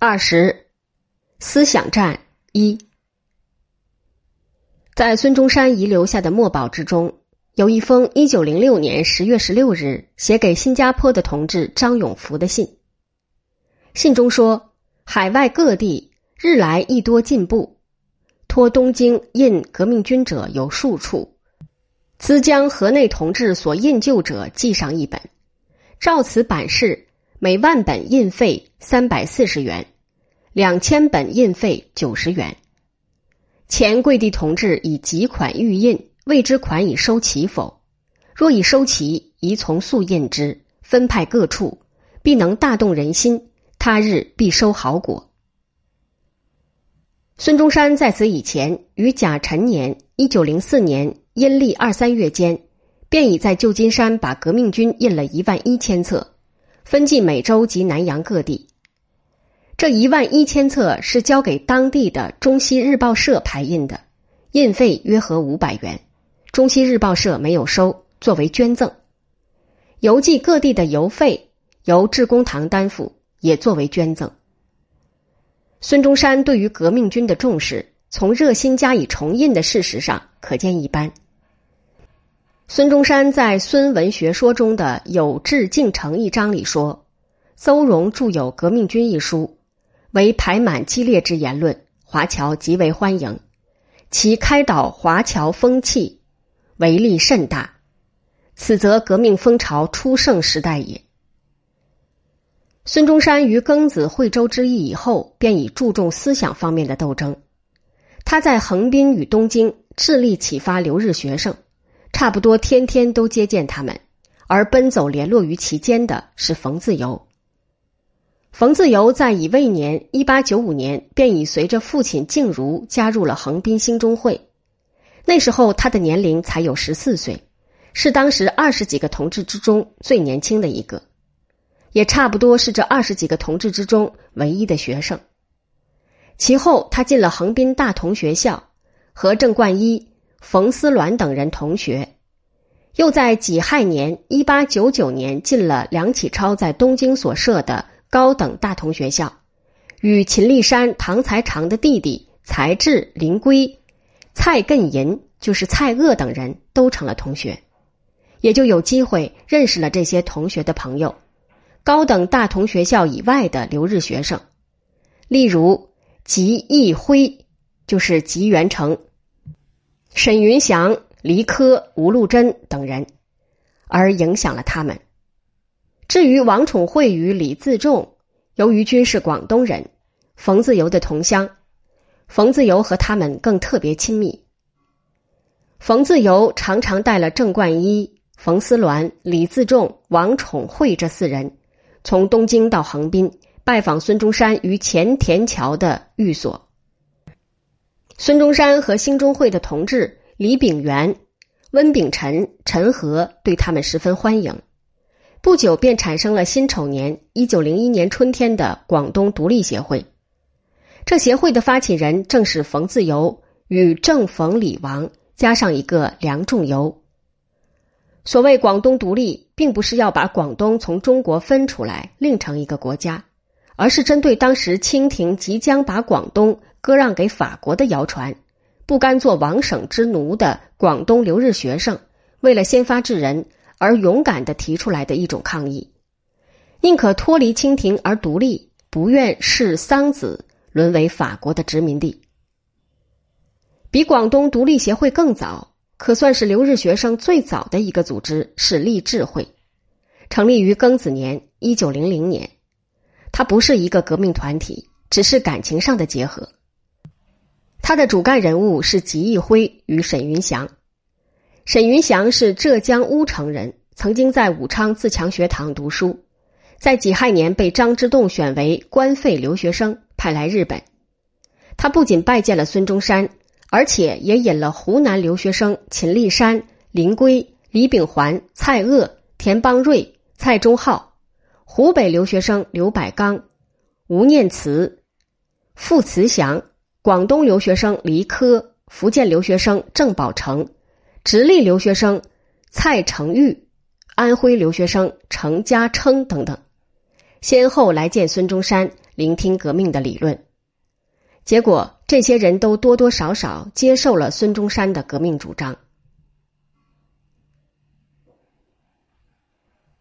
二十，思想战一，在孙中山遗留下的墨宝之中，有一封一九零六年十月十六日写给新加坡的同志张永福的信。信中说：“海外各地日来亦多进步，托东京印革命军者有数处，兹将河内同志所印旧者记上一本，照此版式。”每万本印费三百四十元，两千本印费九十元。前贵地同志以集款预印，未知款已收齐否？若已收齐，宜从速印之，分派各处，必能大动人心。他日必收好果。孙中山在此以前，于甲辰年（一九零四年）阴历二三月间，便已在旧金山把革命军印了一万一千册。分寄美洲及南洋各地，这一万一千册是交给当地的中西日报社排印的，印费约合五百元。中西日报社没有收，作为捐赠。邮寄各地的邮费由致公堂担负，也作为捐赠。孙中山对于革命军的重视，从热心加以重印的事实上可见一斑。孙中山在《孙文学说》中的“有志进城”一章里说：“邹容著有《革命军》一书，为排满激烈之言论，华侨极为欢迎，其开导华侨风气，为力甚大。此则革命风潮初盛时代也。”孙中山于庚子惠州之役以后，便已注重思想方面的斗争。他在横滨与东京致力启发留日学生。差不多天天都接见他们，而奔走联络于其间的是冯自由。冯自由在乙未年（一八九五年）便已随着父亲静茹加入了横滨兴中会，那时候他的年龄才有十四岁，是当时二十几个同志之中最年轻的一个，也差不多是这二十几个同志之中唯一的学生。其后，他进了横滨大同学校，和郑冠一。冯思鸾等人同学，又在己亥年（一八九九年）进了梁启超在东京所设的高等大同学校，与秦立山、唐才常的弟弟才智、林圭、蔡艮银就是蔡锷等人都成了同学，也就有机会认识了这些同学的朋友。高等大同学校以外的留日学生，例如吉义辉，就是吉元成。沈云祥、黎科、吴禄贞等人，而影响了他们。至于王宠惠与李自重，由于均是广东人，冯自由的同乡，冯自由和他们更特别亲密。冯自由常常带了郑冠一、冯思鸾、李自重、王宠惠这四人，从东京到横滨拜访孙中山于前田桥的寓所。孙中山和兴中会的同志李炳元、温炳臣、陈和对他们十分欢迎。不久便产生了辛丑年（一九零一年春天）的广东独立协会。这协会的发起人正是冯自由与郑、冯、李、王，加上一个梁仲由。所谓广东独立，并不是要把广东从中国分出来另成一个国家，而是针对当时清廷即将把广东。割让给法国的谣传，不甘做王省之奴的广东留日学生，为了先发制人而勇敢的提出来的一种抗议，宁可脱离清廷而独立，不愿视桑梓沦为法国的殖民地。比广东独立协会更早，可算是留日学生最早的一个组织是立志会，成立于庚子年一九零零年，它不是一个革命团体，只是感情上的结合。他的主干人物是吉义辉与沈云祥。沈云祥是浙江乌城人，曾经在武昌自强学堂读书，在己亥年被张之洞选为官费留学生，派来日本。他不仅拜见了孙中山，而且也引了湖南留学生秦立山、林圭、李炳环、蔡锷、田邦瑞、蔡中浩；湖北留学生刘百刚、吴念慈、傅慈祥。广东留学生黎科，福建留学生郑宝成，直隶留学生蔡成玉，安徽留学生程家称等等，先后来见孙中山，聆听革命的理论。结果，这些人都多多少少接受了孙中山的革命主张。